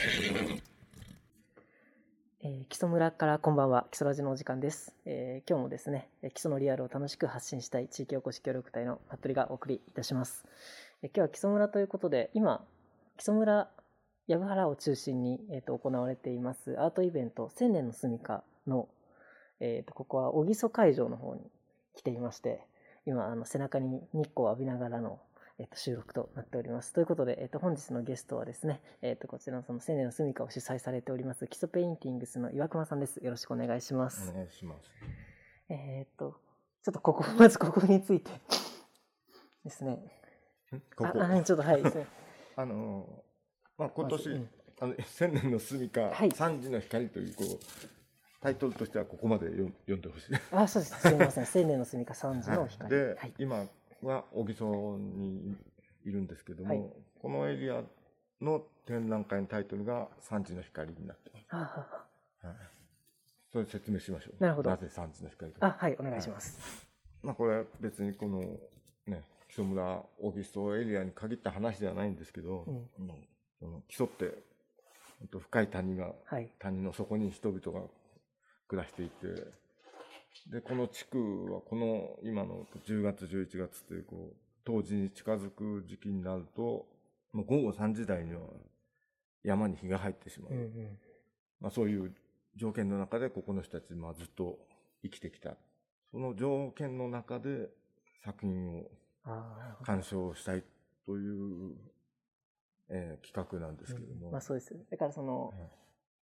えー、基礎村からこんばんは、基礎ラジのお時間です。えー、今日もですね、基礎のリアルを楽しく発信したい地域おこし協力隊の服部がお送りいたします。えー、今日は基礎村ということで、今、基礎村藪原を中心に、えーと、行われていますアートイベント千年の住処の、えーと、ここは小木曽会場の方に来ていまして、今、あの背中に日光を浴びながらのえっと、収録となっております。ということで、えっと、本日のゲストはですね、えっと、こちらのその千年の住処を主催されております、木曽ペインティングスの岩熊さんです。よろしくお願いします。お願いします。えっと、ちょっとここ、まずここについてですね。ここ？あちょっとはい。あの、まあ、今年、まうん、あの、千年の住処、はい、三時の光という、こう、タイトルとしてはここまで読んでほしい。あ、そうです。すみません。千年の住処、三時の光。で、はい、今、は小木曽にいるんですけども、はい、このエリアの展覧会のタイトルが三時の光になってます。はあはい、それ説明しましょう。なるほど。なぜ三時の光か。あ、はい、お願いします。まあこれは別にこのね、木曽村、小木曽エリアに限った話ではないんですけど、うん、その木曽って深い谷が、はい、谷の底に人々が暮らしていて、で、この地区はこの今の10月、11月というこう、当時に近づく時期になると、もう午後3時台には山に日が入ってしまう。うんうん、まあそういう条件の中でここの人たち、まあずっと生きてきた。その条件の中で作品を鑑賞したいという、えー、企画なんですけども。うん、まあそうです。だからその、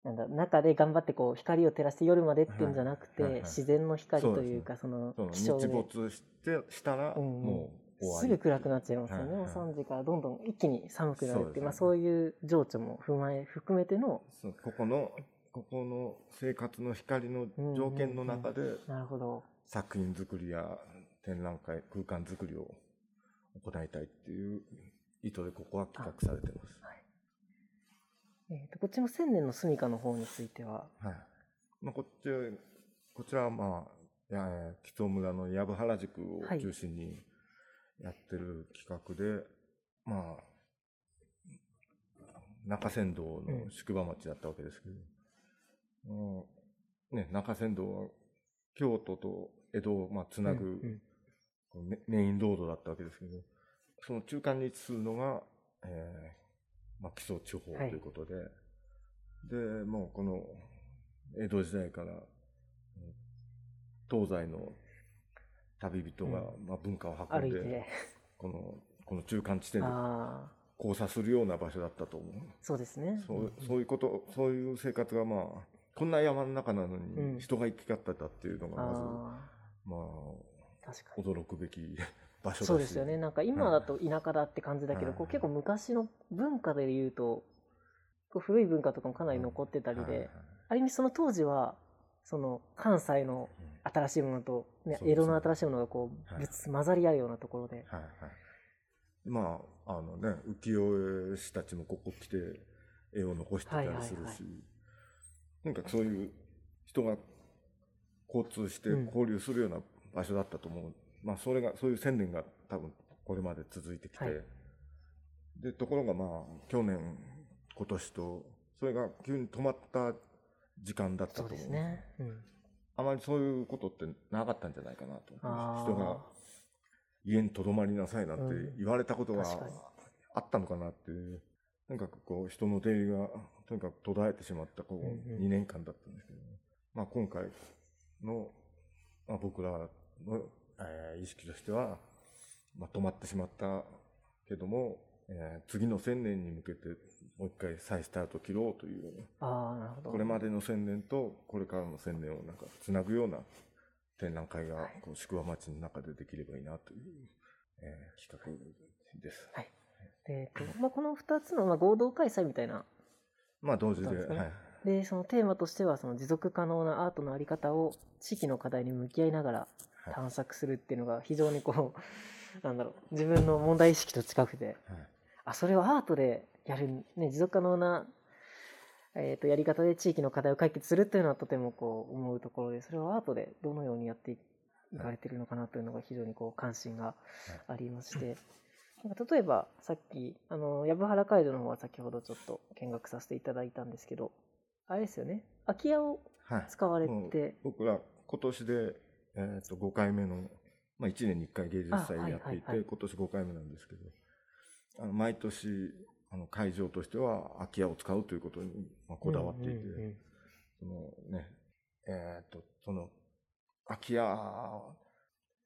なんだ中で頑張ってこう光を照らして夜までっていうんじゃなくて、自然の光というかその気象で。日没してしたらもうすぐ暗くなっちゃいますよね、もう3時からどんどん一気に寒くなるってまあ、そういう情緒も踏まえ含めてのここのここの生活の光の条件の中で、なるほど。作品作りや展覧会空間作りを行いたいっていう意図でここは企画されてます。はいえーと、こっちの千年の住処の方については、はい。まあ、こっちこちらはまあや木曽村の藪原宿を中心にやってる企画で、はい、まあ中山道の宿場町だったわけですけど、うん、ね、中山道は京都と江戸をまあつなぐ、メインロードだったわけですけど、その中間に位置するのが、えー、まあ、基礎地方ということで、はい、で、もうこの江戸時代から東西の旅人が、まあ、文化を運んで、この、この中間地点で交差するような場所だったと思う。そうですね。そうそういうこと、そういう生活がまあ、こんな山の中なのに人が行き交ってたっていうのがまず、うん、まあ、驚くべき場所そうですよね。なんか今だと田舎だって感じだけど、はい、こう結構昔の文化でいうとこう古い文化とかもかなり残ってたりで、ある意味その当時はその関西の新しいものと、ね、江戸の新しいものがこう、はい、混ざり合うようなところで。はい。はい、まああのね浮世絵師たちもここ来て絵を残してたりするし、はいはいはい、とにかくそういう人が交通して交流するような場所だったと思うまあ、それが、そういう宣伝が多分これまで続いてきて、はい、で、ところがまあ、去年、今年と、それが急に止まった時間だったと思う。ですね。うん、あまりそういうことってなかったんじゃないかなと。人が家にとどまりなさいなんて言われたことがあったのかなっていう、とにかくこう人の出入りがとにかく途絶えてしまったこう2年間だったんですけど、まあ今回の、まあ、僕らのえー、意識としては、まとまってしまったけども、えー、次の千年に向けてもう一回再スタート切ろうという、あなるほど。これまでの千年とこれからの千年をなんかつなぐような展覧会が、こう宿場町の中でできればいいなという、えー、企画です。はい。えーとまあ、この2つの、まあ、合同開催みたいな、まあ同時で、はい、でそのテーマとしてはその持続可能なアートのあり方を地域の課題に向き合いながら探索するっていうのが非常にこう、なんだろう、自分の問題意識と近くて、はい、あ、それをアートでやる、ね、持続可能な、えと、やり方で地域の課題を解決するというのはとてもこう思うところで、それをアートでどのようにやっていかれてるのかなというのが非常にこう関心がありまして、なんか例えばさっきあの藪原街道の方は先ほどちょっと見学させていただいたんですけどあれですよね。空き家をはい。使われもうて、僕ら今年で、えー、と5回目の、まあ、1年に1回芸術祭あはいやっていて、はいはい今年5回目なんですけどあの毎年あの会場としては空き家を使うということに、まあ、こだわっていて、そのねえっ、とその空き家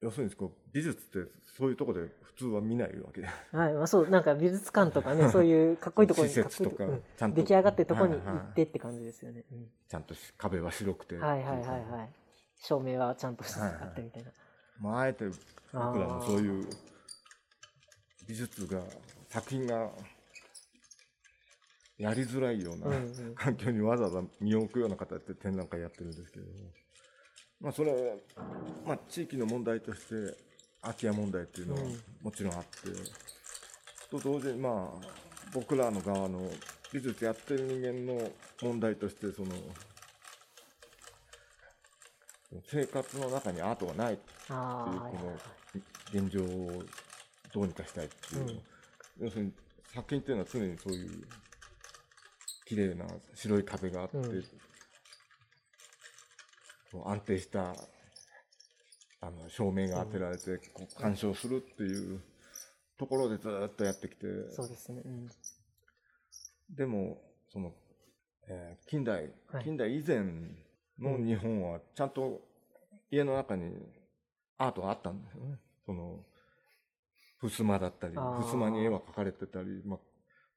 要するにこう美術ってそういうところで普通は見ないわけ。ではいまあ、そうなんか美術館とかね そういうかっこいいところに施設とかちゃんと。出来上がってるところにはいはい行ってって感じですよね、うん。ちゃんとし壁は白くて。はいはいはいはい照明はちゃんとしてはいはい。あってみたいな、まあ、あえて僕らもそういう美術が作品がやりづらいような、環境にわざわざ身を置くような形で展覧会やってるんですけれども、まあ、それは、まあ、地域の問題として空き家問題っていうのはうん。もちろんあって、と同時にまあ僕らの側の美術やってる人間の問題としてその生活の中にアートがないっていうこの現状をどうにかしたいっていう、うん。要するに作品っていうのは常にそういう綺麗な白い壁があって、うん。安定したあの照明が当てられて、こう鑑賞するっていうところでずっとやってきて。そうですね、うん、でもその、えー近代はい。近代以前の日本はちゃんと家の中にアートがあったんですよね。その襖だったり襖に絵は描かれてたり、まあ、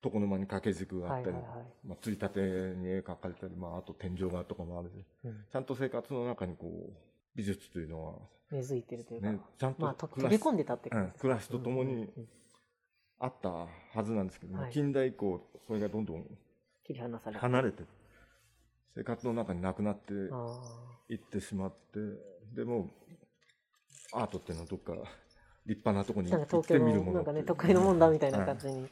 床の間に掛け軸があったり、はいはいはい。まあ、ついたてに絵描かれたり、まあ、あと天井画とかもあるしうん。ちゃんと生活の中にこう美術というのは、根付いてるというか、ね、ちゃんとまあ飛び込んでたって感じですか、うん暮らしとともにうんうんうん。あったはずなんですけど、はい。近代以降それがどんどん切り離されて。離れて生活の中になくなってあいってしまってでもアートっていうのはどっか立派なところに行ってみるもののなんかねっていう得意のもんだみたいなはい感じに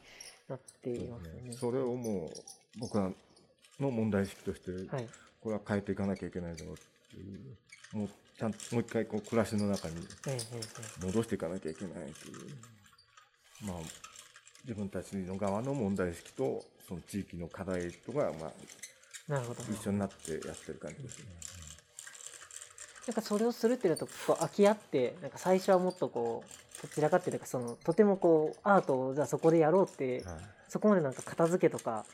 なっていますよね。それをもう僕らの問題意識としてはい、これは変えていかなきゃいけないだろうっていう。もうちゃんともう一回こう暮らしの中に戻していかなきゃいけないという。まあ自分たちの側の問題意識とその地域の課題とかまあなるほど。一緒になってやってる感じですね。なんかそれをするっていうのとこう空き家ってなんか最初はもっとこうどちらかっていうとそのとてもこうアートをじゃあそこでやろうってはい。そこまでなんか片付けとか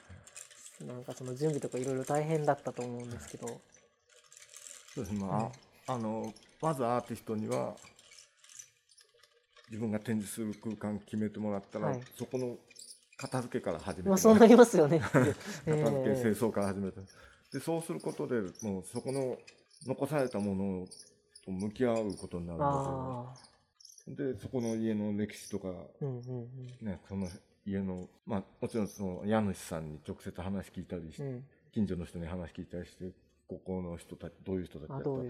なんかその準備とかいろいろ大変だったと思うんですけど、そうですね、まあ、あの、まずアーティストには、自分が展示する空間決めてもらったら、はい。そこの片付けから始めてまあそうなりますよね。片付け、ええ清掃から始めて。で、そうすることで、もうそこの残されたものと向き合うことになるんですよ。で、そこの家の歴史とか、うんうんね、その家の、まあ、もちろんその家主さんに直接話聞いたりしてうん。うん近所の人に話聞いたりして、ここの人たち、どういう人たちだったとか、あ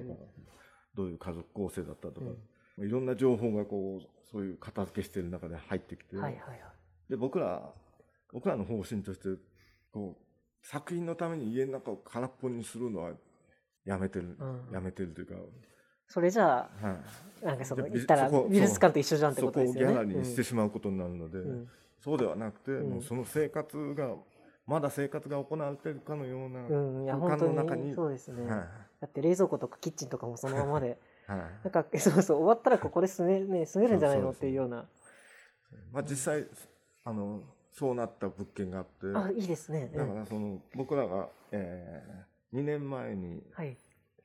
どういう家族構成だったとか、うんまあいろんな情報がこう、そういう片付けしてる中で入ってきて、はいはいはい。で、僕ら、僕らの方針として、こう、作品のために家の中を空っぽにするのはやめてる、うんやめてるというか、それじゃあはい。なんかそので言ったら美術館と一緒じゃんってそことですよね。こをギャラリーにしてしまうことになるので、うんそうではなくて、うんもうその生活が、まだ生活が行われているかのような空間の中に、そうですね。はいだって冷蔵庫とかキッチンとかもそのままで、は いなんかそうそう終わったらここで住めね住めるんじゃないのそうそうっていうような。まあ、実際あのそうなった物件があって。あいいですね。うん。だからその僕らが、え2年前にはい。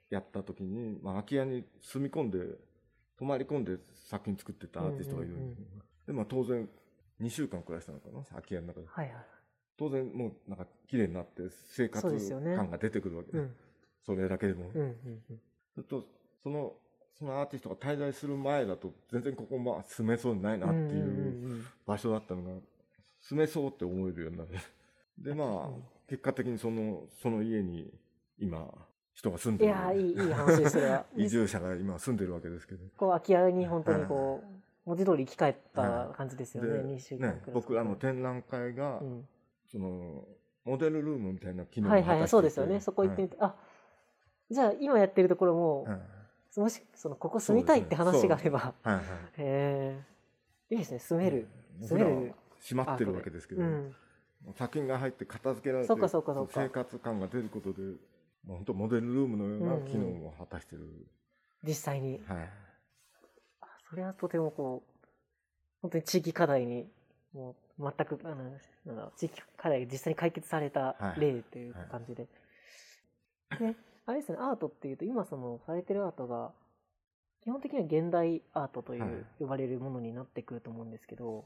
やった時に、まあ、空き家に住み込んで泊まり込んで作品作ってたアーティストがいるんでまあ当然2週間暮らしたのかな空き家の中で。はいはい。当然もうなんか綺麗になって生活感が出てくるわけ、うん。それだけでも、うんうんうん。ずっとそのそのアーティストが滞在する前だと全然ここまあ住めそうにないなっていう場所だったのが住めそうって思えるようになる。でまあうん。結果的にそのその家に今人が住んいでる。やーいいいい話ですそれは。移住者が今住んでるわけですけど。こう空き家に本当にこう文字通り生き返った感じですよね。で2週間ねくらい。僕らの展覧会が、うん。そのモデルルームみたいな機能をはいはいはいそうですよね。そこ行ってみて、あじゃあ今やってるところも、はい。はいもしそのここ住みたいって話があれば、はいはい。へえいいですね。住める。僕らは閉まってるわけですけど、うん。作品が入って片付けられてそうかそうかそうか。生活感が出ることで、まあ、本当モデルルームのような機能を果たしてる、実際に。はい。あそれはとてもこう、本当に地域課題に、もう全く、あの、地域課題が実際に解決されたはい。例という感じで。で、あれですね、アートっていうと、今その、されてるアートが、基本的には現代アートといはい。う呼ばれるものになってくると思うんですけど、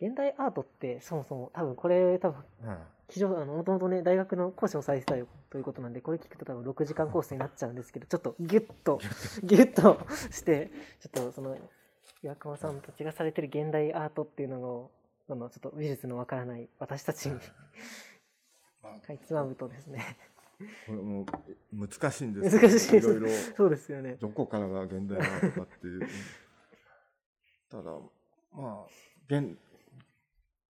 現代アートってそもそも多分これ多分はい非常あのもともとね大学の講師をされてたということなんでこれ聞くと多分6時間コースになっちゃうんですけどちょっとギュッとギュッと。してちょっとその岩隈さんたちがされてる現代アートっていうのをあのちょっと美術のわからない私たちにまあかいつまむとですね。これも難しいんです難しいいろ。そうですよね。どこからが現代アートかっていう。ただまあ現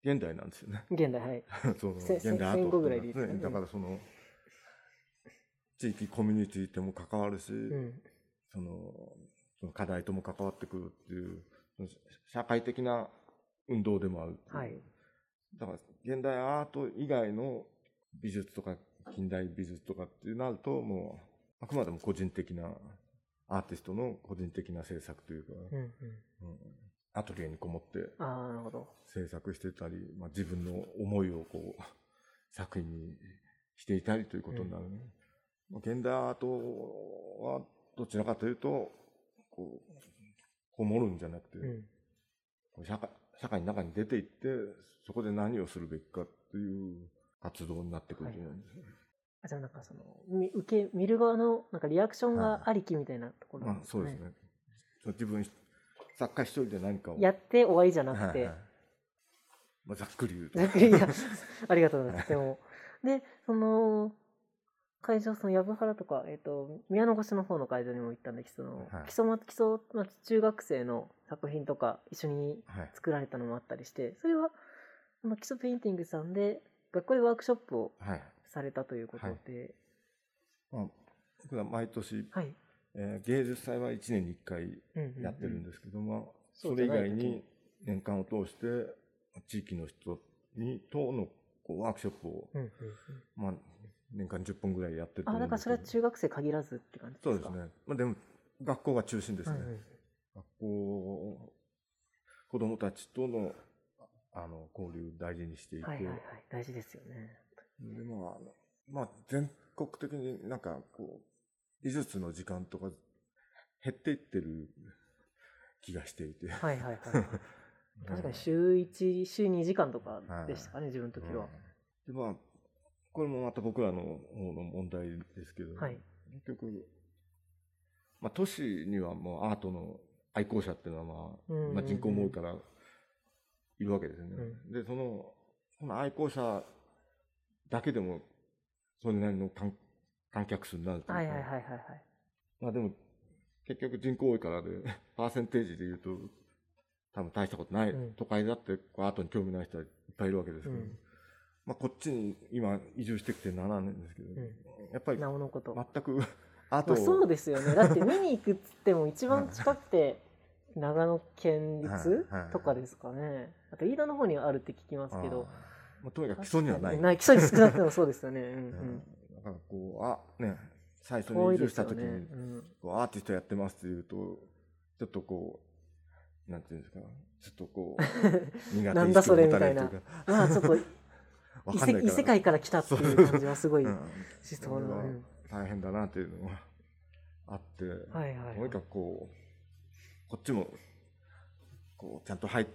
現代なんですよね。現代はい。そのせ現代アートぐらいでいいですかね。だからその地域コミュニティとも関わるし、うん。そのその課題とも関わってくるっていう社会的な運動でもあるはい。だから現代アート以外の美術とか近代美術とかってなるともうあくまでも個人的なアーティストの個人的な制作というか、うんうん。うんアトリエにこもって制作してたり、まあ、自分の思いをこう作品にしていたりということになるね。まあ現代アートはどちらかというとこうこもるんじゃなくて、うん社会社会の中に出ていってそこで何をするべきかっていう活動になってくると思うんですよね。あじゃあなんかそのみ受け見る側のなんかリアクションがありきみたいなところなまあんですかねそうですね。自分作家一人で何かを。やって終わりじゃなくて、はいはい。まあ、ざっくり言うと。いや ありがとうございます。でも、で、その、会場、その、藪原とか、えっ、と、宮の越の方の会場にも行ったんだけど、その、はい。基礎ま、基礎、まあ、中学生の作品とか一緒にはい。作られたのもあったりして、それは、木曽ペインティングスさんで、学校でワークショップをはい。されたということで、まあ、僕は毎年、はい。えー芸術祭は1年に1回やってるんですけども、それ以外に年間を通して地域の人にとのこうワークショップを、まあ、年間10本ぐらいやってるとあ、思うんですけど。だからそれは中学生限らずって感じですか？そうですね、まあ、でも学校が中心ですね、学校子供たちとのあの交流を大事にしていて、はいはいはい。大事ですよね。でまあまあ、全国的になんかこう美術の時間とか減っていってる気がしていて、はいはいはい。確かに週1、週2時間とかでしたかね、自分の時は。でまあこれもまた僕らの方の問題ですけど、はい。結局、まあ、都市にはもうアートの愛好者っていうのは、まあうんうんうん。まあ、人口も多いからいるわけですよね。うでそのその愛好者だけでもそれなりの観観客数になるというか、はいはいはいはいはい。まあでも結局人口多いからで パーセンテージで言うと多分大したことない、うん都会だってこうアートに興味ない人はいっぱいいるわけですけど、うんまあこっちに今移住してきて7年ですけど、うんやっぱりなおのこと。全くあ、そうですよね。だって見に行くっつっても一番近くて長野県立とかですかね。あと飯田の方にはあるって聞きますけど。まあ、とにかく基礎にはない。ない。基礎に少なくともそうですよね。うんううんん。だからこうあね最初に移住した時ですよね。に、うん。こうアーティストやってますって言うとちょっとこうなんていうんですかちょっとこう 苦手なんだそれみたいな。まあちょっと 異世界から来たっていう感じはすごいうんしそうな。大変だなっていうのがあって、はいはいはい。とにかくこうこっちもこうちゃんと入っ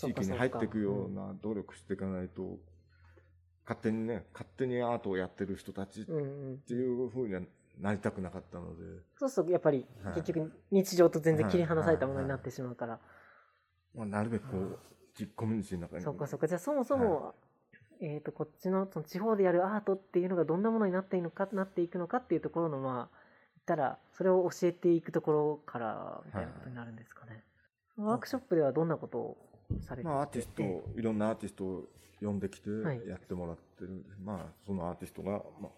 地域に入っていくような努力していかないと、勝手にね勝手にアートをやってる人たちっ。ていうふうにはなりたくなかったので、そうするとやっぱりはい。結局日常と全然切り離されたものになってしまうから。まあ、なるべくこう地コミュニティの中に。そっかそっか。じゃあそもそも、えっ、と、こっちのその地方でやるアートっていうのがどんなものになっていくのか、なっていくのかっていうところの、まあ、たら、それを教えていくところから、みたいなことになるんですかね。ワークショップではどんなことをされてまあ、アーティストをいろんなアーティストを呼んできてはい。やってもらってる。んで、まあそのアーティストが、ま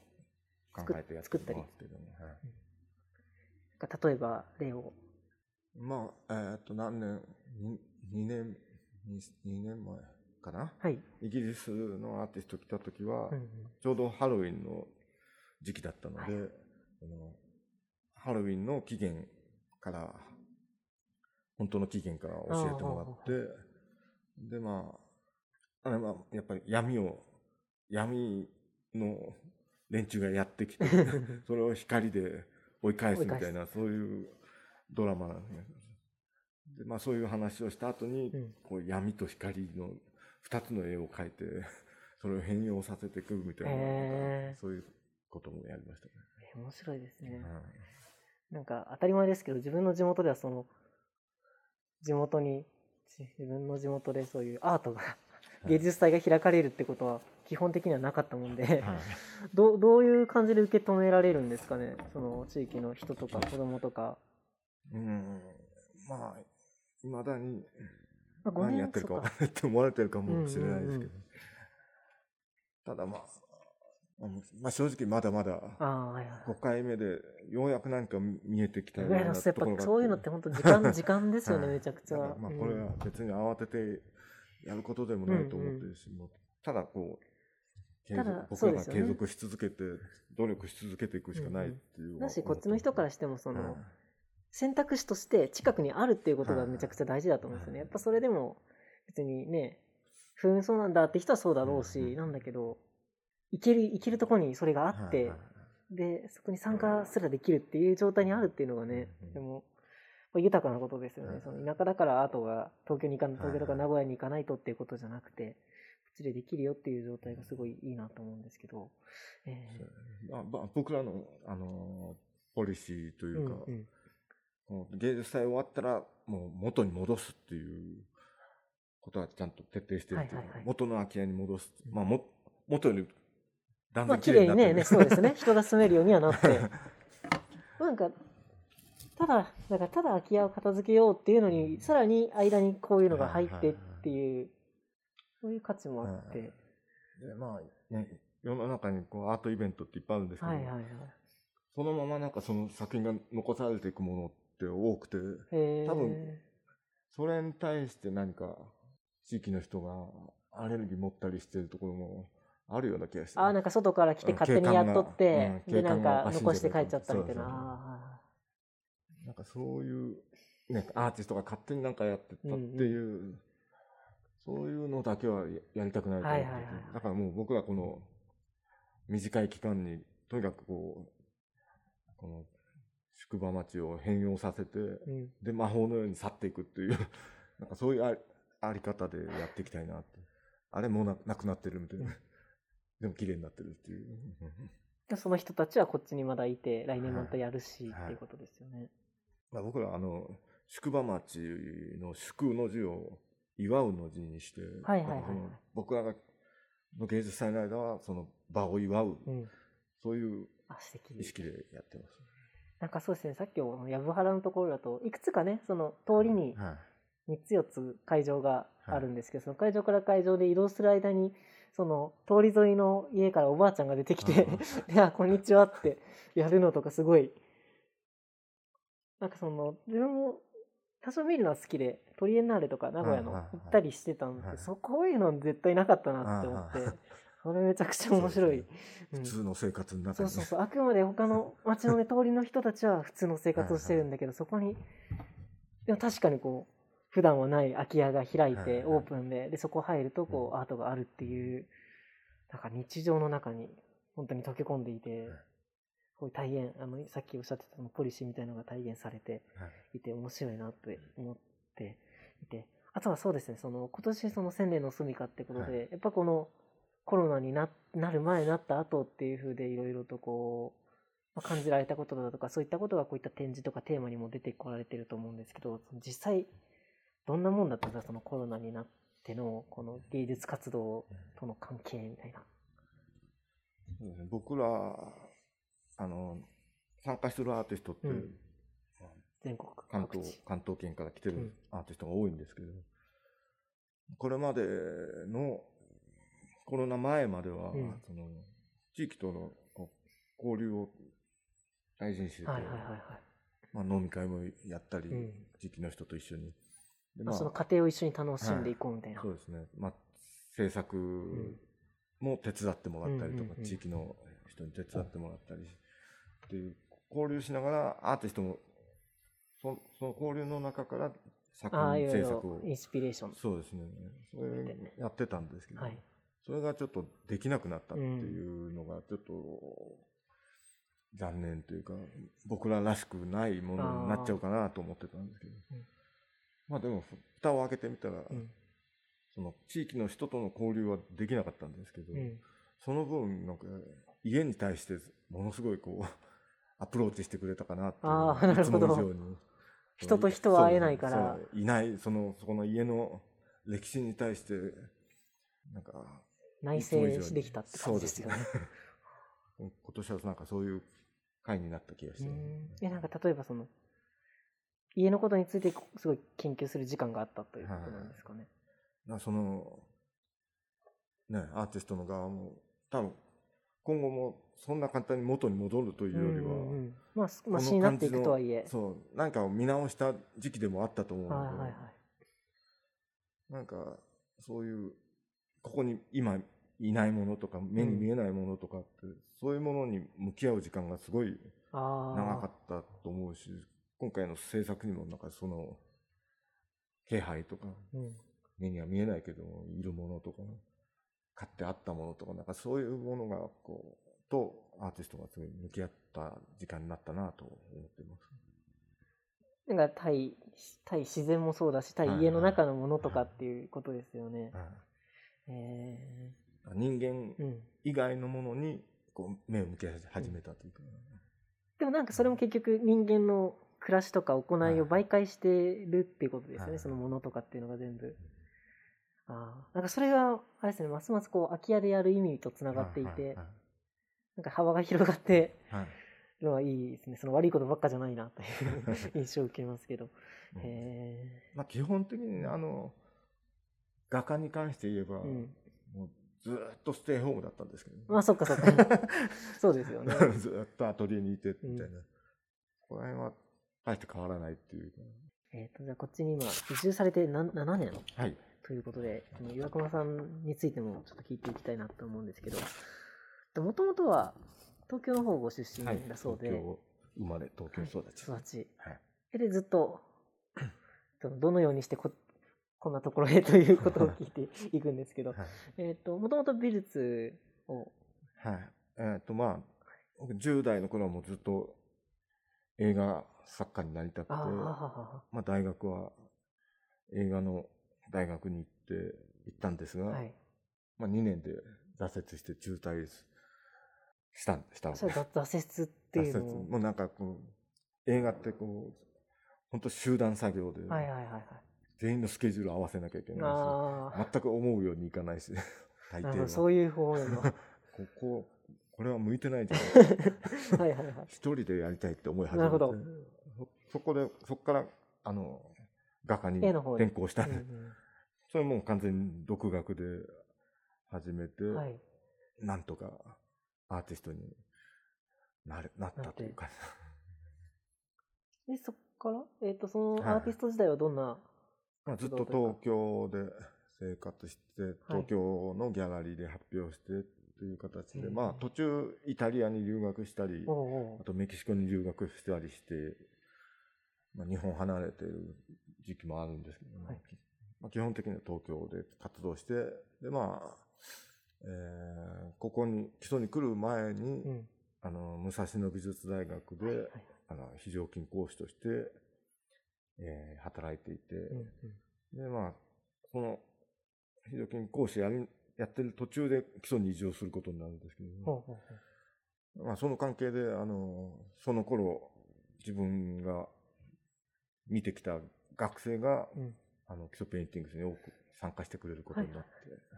あ、考えてやってもらってるのはい。例えば、例を。まあ、えーっと、何年、2, 年2年前かな、はい。イギリスのアーティスト来た時は、うんうん。ちょうどハロウィンの時期だったので、はい。あのハロウィンの起源から、本当の起源から教えてもらって、で、まあ、あれはやっぱり闇を、闇の連中がやってきて、それを光で追い返すみたいな、そういうドラマなんですね。で、まあそういう話をした後に、うんこう闇と光の二つの絵を描いて、それを変容させていくみたいな、へーそういうこともやりましたね。え面白いですね。はいなんか当たり前ですけど、自分の地元ではその、地元に、自分の地元でそういうアートが、芸術祭が開かれるってことは基本的にはなかったもんで、はい。どうどういう感じで受け止められるんですかね、その地域の人とか子供とか。うん、まあ、いまだにまあ、5何やってるか分か。って思われてるかもしれないですけど、うんうんうん。ただまあ、うんまあ正直まだまだああ、はいはい。5回目でようやくなんか見えてきたようなところが そういうのって本当時間、時間ですよね、はい。めちゃくちゃ。まあこれは別に慌ててやることでもないと思ってるし、もうただこう、僕らが継続し続けて、努力し続けていくしかないっていう、うんだし、こっちの人からしても、その、はい。選択肢として近くにあるっていうことがめちゃくちゃ大事だと思うんですよね。はい。やっぱそれでも別にね、ふんそうなんだって人はそうだろううんし、うん。なんだけど、行ける、行けるところにそれがあって、はいはいで、そこに参加すらできるっていう状態にあるっていうのがねうんうん、でも、まあ豊かなことですよね。はいその田舎だから後が東京に行か東京とかはい名古屋に行かないとっていうことじゃなくて、こっちでできるよっていう状態がすごいいいなと思うんですけど。えまあまあ、僕らの、あのポリシーとーいうか、うんうん。芸術祭終わったらもう元に戻すっていうことはちゃんと徹底してるっていうか、はいはいはい。元の空き家に戻す。まあも、元より断まあ、然綺麗にね、そうですね。人が住めるようにはなって。なんか、ただ、だからただ空き家を片付けようっていうのに、さらに間にこういうのが入ってっていう、そういう価値もあって。でまあね、世の中にこうアートイベントっていっぱいあるんですけど、はいはいはい。そのままなんかその作品が残されていくものって多くて、多分それに対して何か地域の人がアレルギー持ったりしてるところもあるような気がして。あーなんか外から来てうん勝手にやっとって、で、景観がなんか残して帰っちゃったみたいな。なんかそういう、ね、アーティストが勝手になんかやってたっていう、そういうのだけはややりたくないと思ってて、はいはいはいだからもう僕はこの短い期間に、とにかくこう、この宿場町を変容させて、ーうんで、魔法のように去っていくっていう、なんかそういうありあり方でやっていきたいなって。あれもうななくなってるみたいな。でも綺麗になってるっていう。でその人たちはこっちにまだいて、来年またやるし、はいっていうことですよね。まあ、僕らあの宿場町の宿の字を祝うの字にして、はいはいはい僕らがの芸術祭の間はその場を祝う、うん。そういう。意識でやってます。なんかそうですね、さっきも藪原のところだと、いくつかね、その通りにはい。3つ4つ会場があるんですけど、その会場から会場で移動する間に、その通り沿いの家からおばあちゃんが出てきて、いや、こんにちはってやるのとかすごい、なんかその、自分も多少見るのは好きで、トリエンナーレとか名古屋の行ったりしてたんでそこういうの絶対なかったなって思って それめちゃくちゃ面白い。普通の生活の中に、そうそうそう。あくまで他の街のね、通りの人たちは普通の生活をしてるんだけど、そこに、でも確かにこう、普段はない空き家が開いて、オープンで、で、そこ入ると、こう、うん。アートがあるっていう、なんか日常の中に、本当に溶け込んでいてはい、こういう体現、あの、さっきおっしゃってたポリシーみたいなのが体現されてはい。いて、面白いなって思っていて、あとはそうですね、その、今年その千年の住みかってことで、はやっぱこの、コロナにななる前、なった後っていう風でいろいろとこう、まあ感じられたことだとか、そういったことがこういった展示とかテーマにも出てこられてると思うんですけど、実際、どんなもんだったんですか、そのコロナになっての、この芸術活動との関係みたいな。僕ら、あの、参加するアーティストって、うん全国関東。関東圏から来てうんるアーティストが多いんですけど、これまでのコロナ前までは、うんその地域との交流を大事にしてて、はいはいはいはい。まあ、飲み会もやったり、うん地域の人と一緒にでまあ、その過程を一緒に楽しんでいこうみたいな。そうですね。まあ、制作も手伝ってもらったりとか、うん地域の人に手伝ってもらったりっていう、交流しながらアーティストも、そその交流の中から作品制作を、インスピレーション。そうですね。それやってたんですけど、はい。それがちょっとできなくなったっていうのが、ちょっと、残念というか、僕ららしくないものになっちゃうかなと思ってたんですけどうん。まあでも、蓋を開けてみたら、うん。その地域の人との交流はできなかったんですけど、うん。その分、なんか、家に対してものすごいこう、アプローチしてくれたかなっていうあーなるほど。人と人は会えないからいない、その、そこの家の歴史に対して、なんか、内いつも以上に省できたって感じですよね。今年はなんかそういう回になった気がして。うんえ、なんか例えばその、家のことについてすごい研究する時間があったということなんですかね。なその、ね、アーティストの側も、多分、今後もそんな簡単に元に戻るというよりは、うんうんうんまあ、すまあ、この詩になっていくとはいえ。そう、何かを見直した時期でもあったと思うので、はいはいはい。なんか、そういう、ここに今いないものとか、目に見えないものとかって、そういうものに向き合う時間がすごい。長かったと思うし、今回の制作にもなんかその、気配とか、うん。目には見えないけども、いるものとか、買ってあったものとか、なんかそういうものが、こう、とアーティストがすごい向き合った時間になったなと思っています。なんか対、対自然もそうだし、対はい家の中のものとかっていうことですよね。人間。以外のものにこう目を向け始めたというか、でもなんかそれも結局人間の暮らしとか行いを媒介してるっていうことですよね、はいそのものとかっていうのが全部。ああ、なんかそれが、あれですね、ますますこう空き家でやる意味とつながっていて、はいなんか幅が広がってるのはいいですね。その悪いことばっかじゃないなという 印象を受けますけど。うんへまあ、基本的にあの画家に関して言えば、え。うん。もうずーっとステイホームだったんですけど、ねまあそっかそっか。そうですよね。ずーっとアトリエにいてみたいな、この辺は大して変わらないっていう。かえっと、じゃあこっちに今、移住されてな7年？はい。ということで、その岩隈さんについてもちょっと聞いていきたいなと思うんですけど、もともとは東京の方ご出身はい。だそうで、東京生まれ東京育ち、育ち。はい。えで、ずっと、そのどのようにしてここんなところへということを聞いていくんですけど、はい。えっと、もともと美術を、はい。えっ、と、まあ、僕10代の頃はもうずっと映画作家になりたくて、まあ大学は映画の大学に行って、行ったんですが、は。はい。まあ2年で挫折して中退した、したわけです。だ挫折っていう挫のもうなんかこう、映画ってこう、本当集団作業で、はいはいはいはい。全員のスケジュール合わせなきゃいけないあし、全く思うようにいかないし、あ、大抵は。そういう方面の。は ここ、これは向いてないじゃない いはいはい。一人でやりたいって思い始めて。そそこでそこからあの画家に転校した。んで、うん。それもう完全に独学で始めて、うんはい。なんとかアーティストになれなったというか、で、そっから、えっ、と、そのはい。アーティスト時代はどんな、まあ、ずっと東京で生活して東京のギャラリーで発表してっていう形で、うん。まあ途中イタリアに留学したり、あとメキシコに留学したりして、まあ、日本離れてる時期もあるんですけど、ねはい。まあ、基本的には東京で活動して、で、まあ、えーここに、基礎に来る前に、ううん。あの、武蔵野美術大学で、はいはい。あの、非常勤講師として、えー働いていて、うんうん。で、まあ、その、非常勤講師やりやってる途中で基礎に移住することになるんですけど、まあ、その関係で、あの、その頃、自分が見てきた学生が、うん。あの、木曽ペインティングスに多く参加してくれることになって、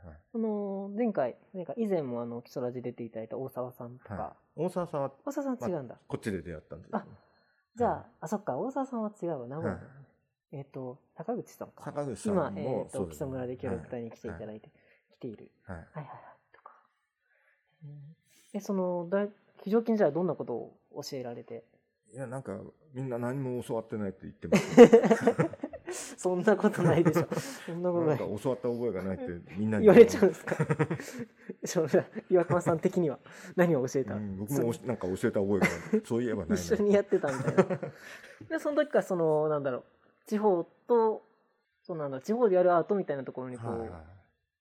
はい。あのー前回、前回以前もあの、木曽ラジ出ていただいた大沢さんとか、はい。大沢さんは大沢さんは違うんだ。こっちで出会ったんですよ、ね。じゃあ、あ、そっか、大沢さんは違うわ、名古屋えっ、と、坂口さんか。坂口さん今、もえっ、と、そうですね。基礎村で協力隊に来ていただはい。て、来ている。はい。はいはいはい。はい。とか。うんえ、その、大非常勤時代はどんなことを教えられて？いや、なんか、みんな何も教わってないって言ってます、そんなことないでしょ。そんなことなないん。か教わった覚えがないってみんなに。言われちゃうんですか？岩隈さん的には。何を教えた、うん僕もなんか教えた覚えがそういえばないな一緒にやってたみたいな。で、その時からその、なんだろう、地方と、そうなんだ、地方でやるアートみたいなところにこう、はいはい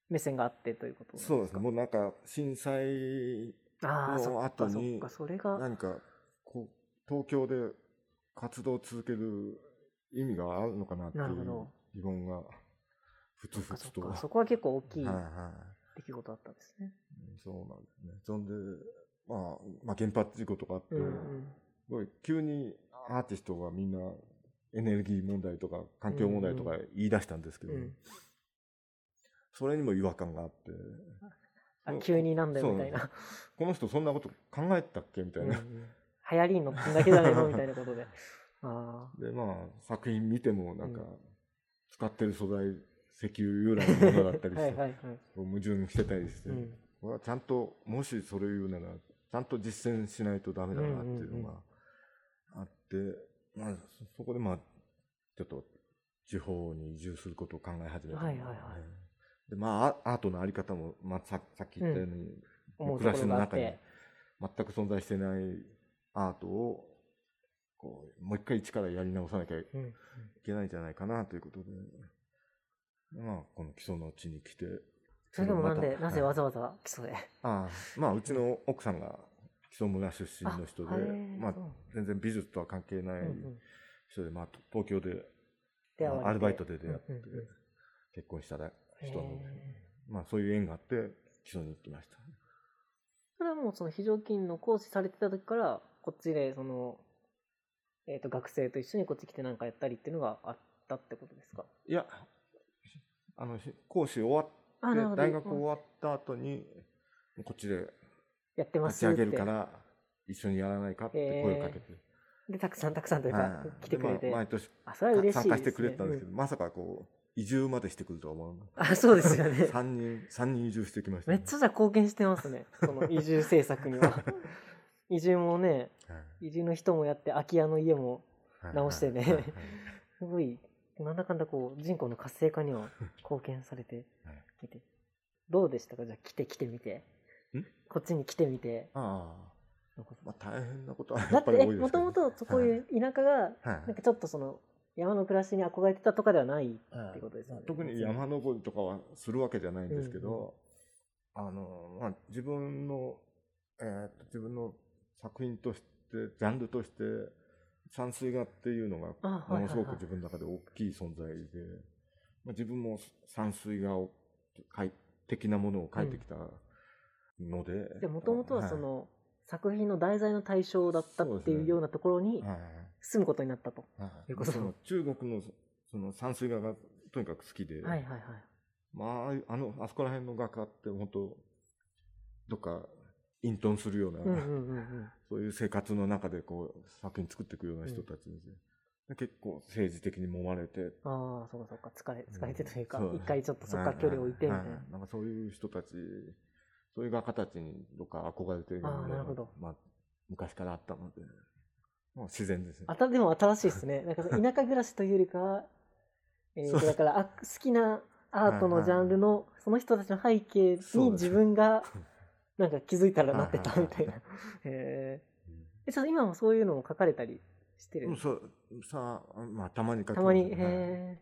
目線があってということそうですね。もうなんか震災の後に何かこう東京で活動を続ける意味があるのかなっていう疑問がふつふつと。そこは結構大きいはいはい。出来事だったんですね。うんそうなんですね。そんで、まあ、まあ原発事故とかあって、うんうん。すごい急にアーティストがみんなエネルギー問題とか環境問題とか言い出したんですけど、うんそれにも違和感があって。あ急になんだよみたいな。この人そんなこと考えたっけみたいな、流行りに乗ってんだけじゃないのみたいなことで。あでまあ作品見てもなんか、うん。使ってる素材石油由来のものだったりあ。し て、矛盾してたりして、うん。これはちゃんともしそれ言うならちゃんと実践しないとダメだなっていうのがあって、まあ、そそこでまあちょっと地方に移住することを考え始めたのはいはいはいでまあアアートのあり方も、まあ、ささっき言ったように、思う暮らしの中にて。全く存在してないアートをこうもう一回一からやり直さなきゃいうんうん。けないんじゃないかなということで、まあ、この基礎の地に来てそれでもなんで、なぜわざわざ基礎で。ああまあうちの奥さんが木曽村出身の人でまあ全然美術とは関係ないうんうん。人で、まあ、と東京で、アルバイトで出会ってうんうんうん結婚した人なのまあそういう縁があって基礎に行きました。それはもうその非常勤の講師されてた時から、こっちでその、えっ、と、学生と一緒にこっち来てなんかやったりっていうのがあったってことですか？いやあのし講師終わ。って大学終わった後にこっちでやってま立ち上。げるから一緒にやらないかって声をかけて、で、たくさんたくさんというか、はい来てくれて。でまあ毎年あ、それは嬉しい。参加してくれてたんですけど、うまさかこう移住までしてくるとは思わなあ、そうですよね。3人三人移住してきました、めっちゃじゃあ貢献してますね。その移住政策には。移住もね、はい。移住の人もやって、空き家の家もはい直してね。はいはい。すごい、なんだかんだこう、人口の活性化には 貢献されてはい。いて。どうでしたか？じゃあ来て来てみて。ん？こっちに来てみて。ああ。まあ大変なことはだやっぱり多いですけど。もともとそこいう田舎が、はい。なんかちょっとその、山の暮らしに憧れてたとかではないってことですよね。特に山登りとかはするわけじゃないんですけど、あの、まあ、自分の、えーと自分の作品として、ジャンルとして、山水画っていうのが、ものすごく自分の中で大きい存在で、まあ、自分も山水画を、的なものを描いてきたので。で、もともとはその、作品の題材の対象だったっていうようなところにはい、はい住むことになったと。はいい。うことその 中国のその山水画がとにかく好きで、はいはいはい。まあ、あの、あそこら辺の画家って本当、どっか隠遁するような、うんうんうんうん。そういう生活の中でこう作品作っていくような人たちで、で結構政治的に揉まれて、ああ、そうかそうか、疲れ、疲れてというかそう、一回ちょっとそこから距離を置いてみたいな。はは。なんかそういう人たち、そういう画家たちにどっか憧れてるようあーなるほど。まあ、昔からあったので、もう自然ですね。あた、でも新しいですね。なんか田舎暮らしというよりかは、えーだからあ好きなアートのジャンルの、その人たちの背景に自分が、なんか気づいたらなってたみたいな。へえ。え、じゃあ今もそういうのも書かれたりしてる？うん、そう、さあ、まあ、たまに描きますたまに、へはい。え。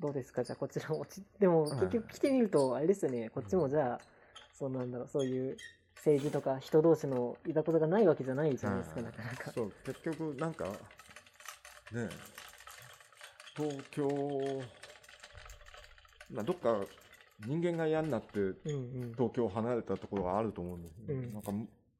どうですか？じゃあこちらもち、でもはい。結局来てみると、あれですよね、こっちもじゃあ、そうなんだろう、そういう政治とか人同士のいざこざがないわけじゃないじゃないですか、はいなかなか。そう、結局、なんか、ね、東京、まあ、どっか人間が嫌になって。東京を離れたところがあると思うんですよ、うんなんか、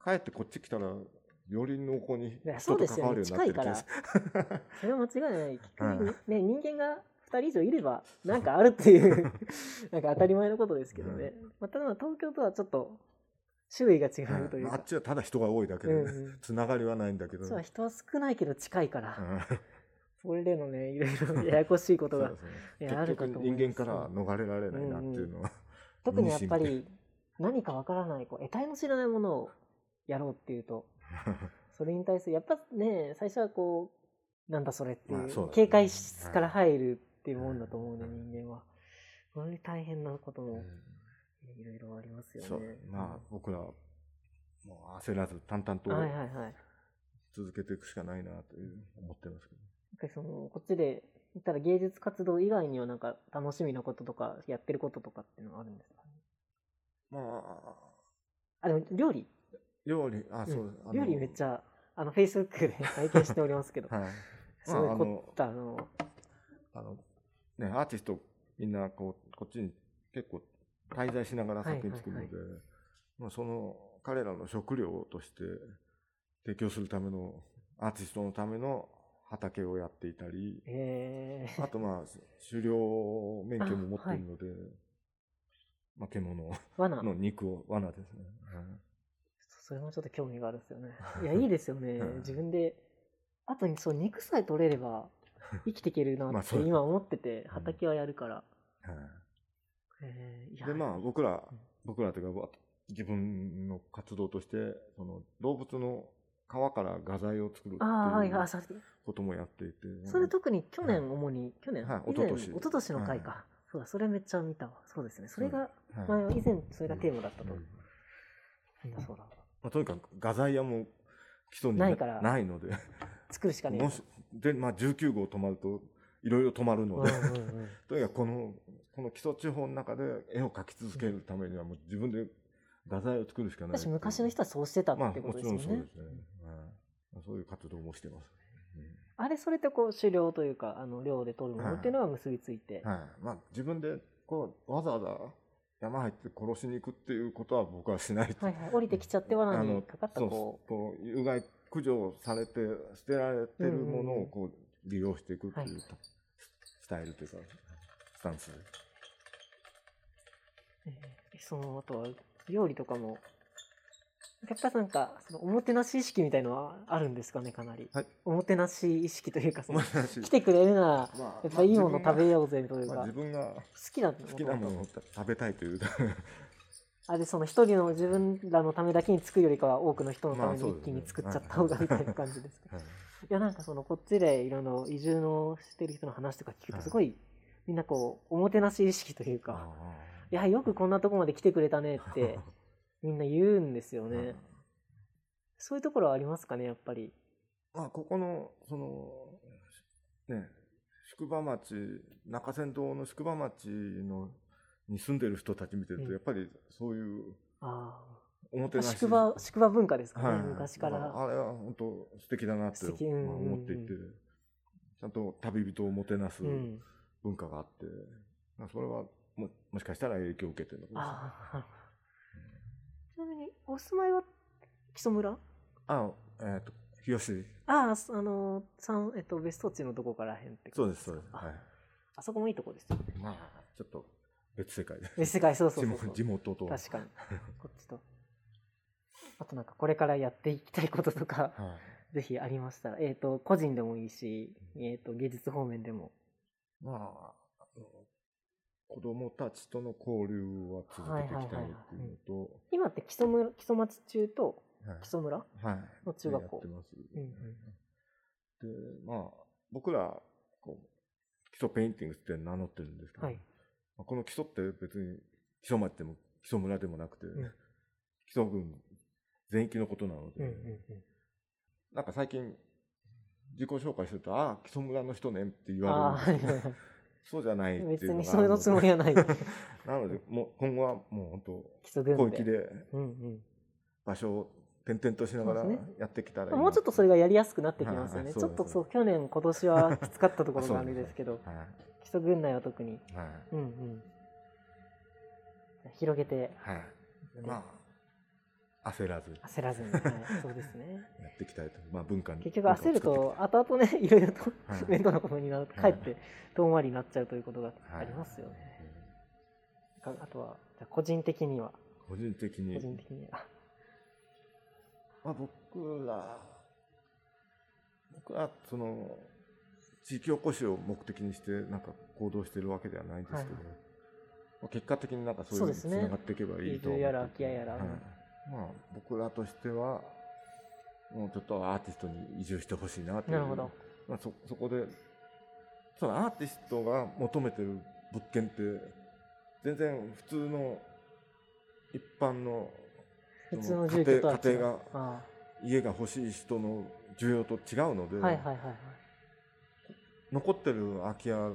帰ってこっち来たら、より濃厚に人と関わるようになってる気がする。それは間違いないね、人間が2人以上いれば、なんかあるっていう、なんか当たり前のことですけどね。まあ、ただ東京とはちょっと、種類が違うというか。あっ。ちはただ人が多いだけで、つながりはないんだけど、そう人は少ないけど近いから、うん。それでのね、いろいろややこしいことが あるか結と人間から逃れられないなっていうのは、特にやっぱり何かわからないこう得体の知らないものをやろうっていうと それに対するやっぱね最初はこうなんだそれっていう、警戒室から入るっていうもんだと思うんで、人間は。そういう大変なことも。うんいろいろありますよね。そう。まあ僕らもう焦らず淡々とはいはいはい。続けていくしかないなという思ってますけど、なんかそのこっちで言ったら芸術活動以外にはなんか楽しみなこととかやってることとかっていうのはあるんですか、ね、まあ。あでも料理、料理あそう、うん料理めっちゃあのフェイスブックで拝見しておりますけど。はい。すごい凝ったあの。あのねアーティストみんなこうこっちに結構滞在しながら作品作るので、はいまあ、その彼らの食料として提供するためのアーティストのための畑をやっていたりえー、あとまあ狩猟免許も持っているので、まあ、獣罠。の肉を罠ですね、はい。それもちょっと興味があるんですよね。いやいいですよね。う ん自分であとにそう肉さえ取れれば生きていけるなって 今思ってて畑はやるから、はいえーでまあ僕らん僕らというかわ自分の活動としてその動物の皮から画材を作るってああはいいはいうこともやっていて。それ特に去年主に、去年、はい以前一昨年。一昨年の回か、そうだそれめっちゃ見たわ。そうですね。それが、はい。前は以前それがテーマだったと、うん。みん。なそうだ。まあ、とにかく画材屋も基礎にないから。ないので。作るしかねえで、まあ、19号止まるといろいろ止まるので、うんうんうん。とにかくこのこの基礎地方の中で絵を描き続けるためにはもう自分で画材を作るしかない私昔の人はそうしてたまあってこもちとですよね、ろんそうですね、はい。まあそういう活動もしてます、あれそれってこう狩猟というかあの猟で取るものっていうのが結びついて、うんはい。まあ、自分でこうわざわざ山入って殺しに行くっていうことは僕はしないはいはい。降りてきちゃって罠にかかったこう。こう有害駆除されて捨てられてるものうんうんうん。をこう利用していくっていう、はいスタイルというかスタンス。えーそのあとは料理とかもやっぱなんかそのおもてなし意識みたいのはあるんですかねかなり、はい。おもてなし意識というかその話来てくれるならまあやっぱいいもの食べよようぜというまあ、か、自分が好きな好きなものを食べたいというあでその一人の自分らのためだけに作るよりかは多くの人のために一気に作っちゃった方がみたいな感じですけど、はい。いやなんかそのこっちでいろいろ移住のしてる人の話とか聞くとすごいみんなこうおもてなし意識というか、あいやよくこんなとこまで来てくれたねっーて みんな言うんですようんね。そういうところはありますかねやっぱり。まあここのそのね宿場町中山道の宿場町のに住んでる人たち見てると、うんやっぱりそういうああ。おもてなし宿場宿場文化ですかね、はい、昔から。まああれは本当素敵だなって思っていて、ちゃんと旅人をもてなすうん。文化があって、まあそれはももしかしたら影響を受けてるのかもしれない。ああ。ちなみにお住まいは木曽村？あ、えっ、と、日吉。ああ、そあの、三えっと、別荘地のどこからへんってことそうです、そうです。あはい。あそこもいいとこですよね。まあ、ちょっと別世界で。別世界、そうそうそう地元と。確かに。こっちと。あとなんかこれからやっていきたいこととか、はい。ぜひありましたら、えっ、と、個人でもいいし、えっ、と、芸術方面でも。まあ、子供たちとの交流は続けていきたいっていうのと、今って木祖村、木曽町中とはい木祖村？はい。の中学校やってます。うんうんで、まあ、僕ら、こう、木曽ペインティングスって名乗ってるんですけど、はい。まあこの木曽って別に木曽町でも木祖村でもなくて、ん木曽郡全域のことなので、うんうんうん。なんか最近、自己紹介すると、ああ、木祖村の人ねって言われるんですけど。そうじゃないっていう別のがにそれのつもりはない。なので、もう今後はもう本当。広域でうんうん。場所を転々としながらやってきたらいいなもうちょっとそれがやりやすくなってきますよね。はいはいちょっとそう、去年、今年はきつかったところがあるんで すけど、は基礎軍内は特に。い。はうんうん。広げて、い。はい。まあ、焦らず焦らずに、はい、そうですね。やっていきたいと。まあ、文化に。結局焦る文と、後々ね、いろいろとはい面倒なことになると、かえって遠回りになっちゃうということがはいありますよね。あとは、じゃあ個人的には、うん個人的に個。人的には。まあ、僕ら、僕は、その、地域おこしを目的にして、なんか行動してるわけではないんですけど、はいはい。まあ結果的になんかそういうのにつながっていけばいいと思って。て移住やら空き家やら。はい。まあ、僕らとしては、もうちょっとアーティストに移住してほしいなという。なるほど。まあ、そそこでそのアーティストが求めてる物件って全然普通の一般の普通の住居とは違う。家庭があ家が欲しい人の需要と違うので、あはいはいはいはい。残ってる空き家、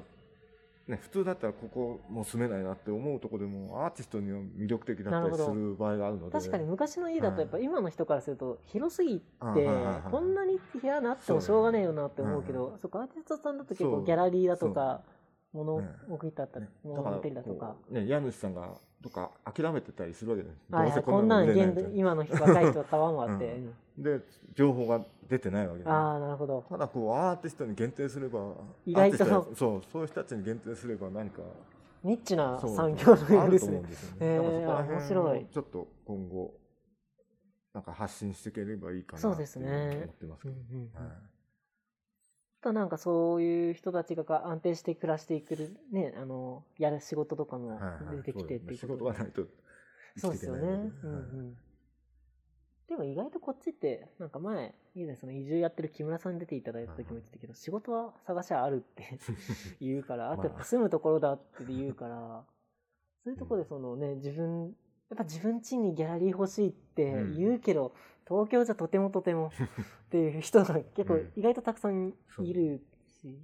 ね、普通だったらここもう住めないなって思うとこでもアーティストには魅力的だったりする場合があるので。確かに昔の家だとやっぱ今の人からすると広すぎてこんなに部屋なってもしょうがねえよなって思うけどそこアーティストさんだと結構ギャラリーだとか物ね。置いてあったりねだから物置だとか。ね、家主さんがどっか諦めてたりするわけです。はいはい。どうせこんなん今の若い人は買わんわって。うん。で情報が出てないわけでああなるほど。ただこうアーティストに限定すれば意外と。そうそういう人たちに限定すれば何かニッチなそう産業のよあるとうですね。思うんですよね。へーだから面白い。をちょっと今後なんか発信していければいいかなそうですねって思ってますけど。うんうんうんはいあとなんかそういう人たちが安定して暮らしていくねあのやる仕事とかも出てきてっていう仕事がないとそうですよね。うんはい。うん。でも意外とこっちって、なんか前、以前その移住やってる木村さんに出ていただいた時も言ってたけど、仕事は探しゃあるって 言うから、あと住むところだって言うから、そういうところでそのね、自分、やっぱ自分家にギャラリー欲しいって言うけど、東京じゃとてもとても。っていう人が結構うん。意外とたくさんいるし、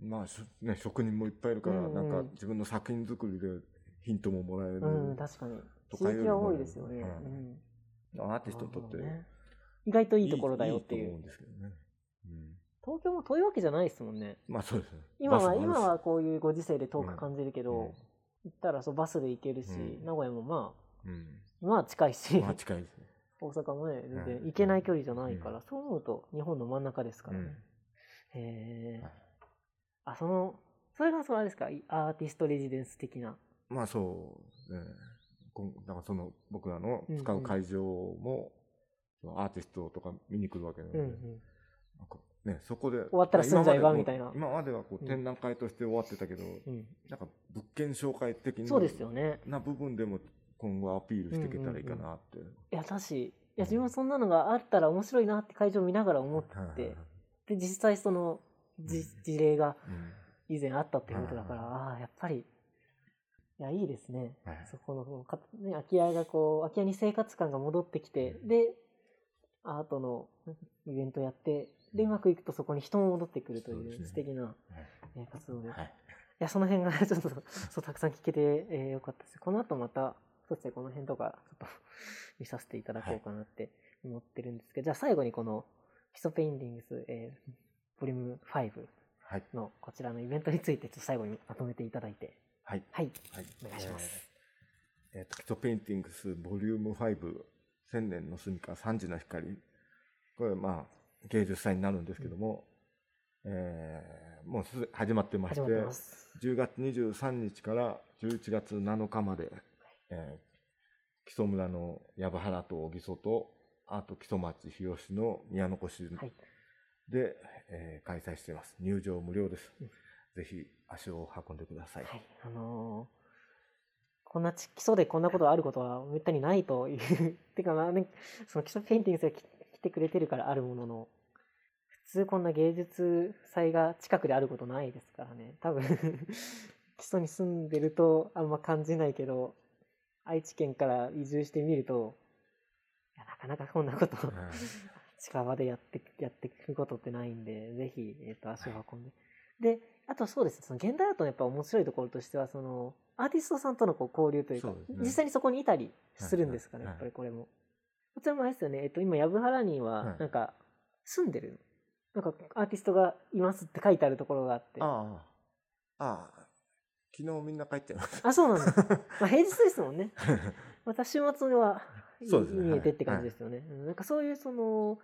まあしょね、職人もいっぱいいるから、うんうん。なんか自分の作品作りでヒントももらえる、うん、確かに。都会よりも地域は多いですよね。はいうん。アーティストにとってね。意外といいところだよっていう。ね、うん。東京も遠いわけじゃないですもんね。まあそうですね。今は、今はこういうご時世で遠く感じるけど、うん。行ったらそうバスで行けるし、うん。名古屋もまうん。あ、まあ近いし、まあ近いですね、大阪もね、全然うん。行けない距離じゃないから、そう思うと日本の真ん中ですからね。うん。へえはい。あ、その、それがそれあれですか、アーティストレジデンス的な。まあそう、ね、だからその僕らの使う会場も、そのアーティストとか見に来るわけなので、うんうん。なんかね、そこで終わったら住んじゃえばみたいな。今まではこううん。展覧会として終わってたけど、うん、なんか物件紹介的そうですよね。な部分でも今後アピールしていけたらいいかなって。いや、確かいや、自分もそんなのがあったら面白いなって会場を見ながら思って、で、実際その、じうん。事例がうん。以前あったっていうことだから、はいああ、やっぱり、いや、いいですね。はい。そこの、かね、空き家がこう、空き家に生活感が戻ってきて、うん。で、アートのイベントやって、で、うまくいくとそこに人も戻ってくるという素敵な、活動で。いや、その辺がちょっと、そう、たくさん聞けて、えーよかったです。この後また、そしてこの辺とか、ちょっと見させていただこうかなって思ってるんですけど、じゃあ最後にこの、木曽ペインティングス、えー、ボリューム5はいのこちらのイベントについて、ちょっと最後にまとめていただいて、はいはい。はいお願いします。えー。えーと木曽ペインティングスボリューム5千年の住処三時の光これまあ芸術祭になるんですけども、えーもうすで始まってまして始まってます。10月23日から11月7日まで、えー木曽村の藪原と小木曽とあと木曽町日吉の宮の越はい。で、えー開催しています入場無料です、うんぜひ足を運んでください、はい。あのーこんなち基礎でこんなことがあることはめったにないという。てかまあね、その木曽ペインティングスが来来てくれてるからあるものの、普通こんな芸術祭が近くであることないですからね。多分、木曽に住んでるとあんま感じないけど、愛知県から移住してみると、いやなかなかこんなことをうん 近場でやって、やっていくことってないんで、ぜひ、えっ、と、足を運んで。で、あとそうですね、その現代アートのやっぱ面白いところとしては、その、アーティストさんとのこう交流というか、ね実際にそこにいたりするんですかね、はいやっぱりこれも。こちらもあれですよね、えっ、と、今、藪原には、はいなんか、住んでる、なんか、アーティストがいますって書いてあるところがあって。あああああ昨日みんな帰っちゃいましたそうなんだ。まあ、平日ですもんね。また週末は見えてって感じですよね。うんなんかそういうその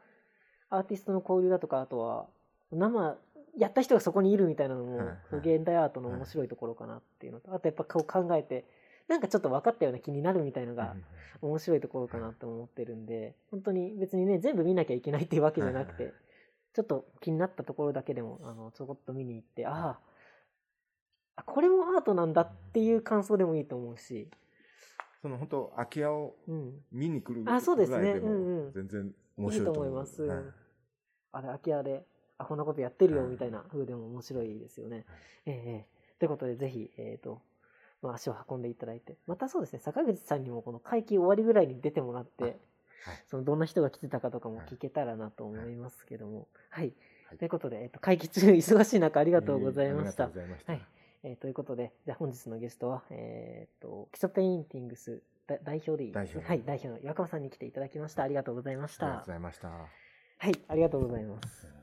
アーティストの交流だとかあとは生やった人がそこにいるみたいなのも、はいはい。現代アートの面白いところかなっていうのと、あとやっぱこう考えてなんかちょっと分かったような気になるみたいなのが面白いところかなと思ってるんで本当に別にね全部見なきゃいけないっていうわけじゃなくて、はいはいちょっと気になったところだけでもあのちょこっと見に行ってあああこれもアートなんだっていう感想でもいいと思うし、その本当空き家をうん、見に来るあそうですね。ぐらいでも全然面いい白いと思います。はい。あれ、空き家で。あ、こんなことやってるよ、うんみたいな風でも面白いですよね。ええええ。ということで、ぜひ、えっ、と、まあ、足を運んでいただいて、またそうですね、坂口さんにもこの会期終わりぐらいに出てもらって、はい。そのどんな人が来てたかとかもはい。聞けたらなと思いますけども、はい。はい。ということで、えっ、と、会期中、忙しい中、ありがとうございました。ありがとうございました。はいえーということで、じゃあ本日のゲストは、えっ、と、木曽ペインティングスだ代表でいい？ですね。代表はい、代表の岩熊さんに来ていただきました。ありがとうございましたありがとうご。ざいました。はい、ありがとうございます。